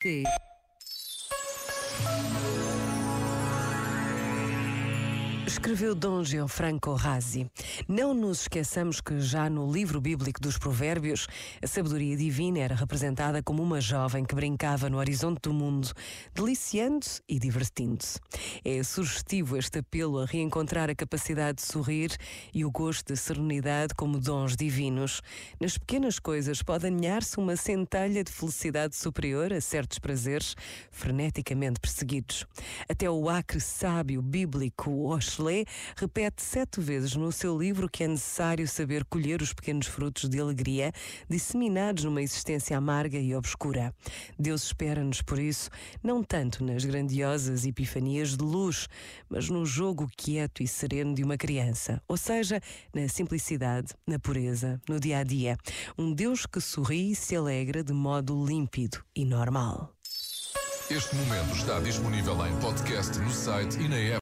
对。Escreveu Dom Gianfranco Razzi. Não nos esqueçamos que já no livro bíblico dos Provérbios, a sabedoria divina era representada como uma jovem que brincava no horizonte do mundo, deliciando-se e divertindo-se. É sugestivo este apelo a reencontrar a capacidade de sorrir e o gosto da serenidade como dons divinos. Nas pequenas coisas pode aninhar-se uma centelha de felicidade superior a certos prazeres freneticamente perseguidos. Até o acre sábio bíblico Oxley repete sete vezes no seu livro que é necessário saber colher os pequenos frutos de alegria disseminados numa existência amarga e obscura. Deus espera-nos, por isso, não tanto nas grandiosas epifanias de luz, mas no jogo quieto e sereno de uma criança, ou seja, na simplicidade, na pureza, no dia a dia. Um Deus que sorri e se alegra de modo límpido e normal. Este momento está disponível em podcast no site e na app.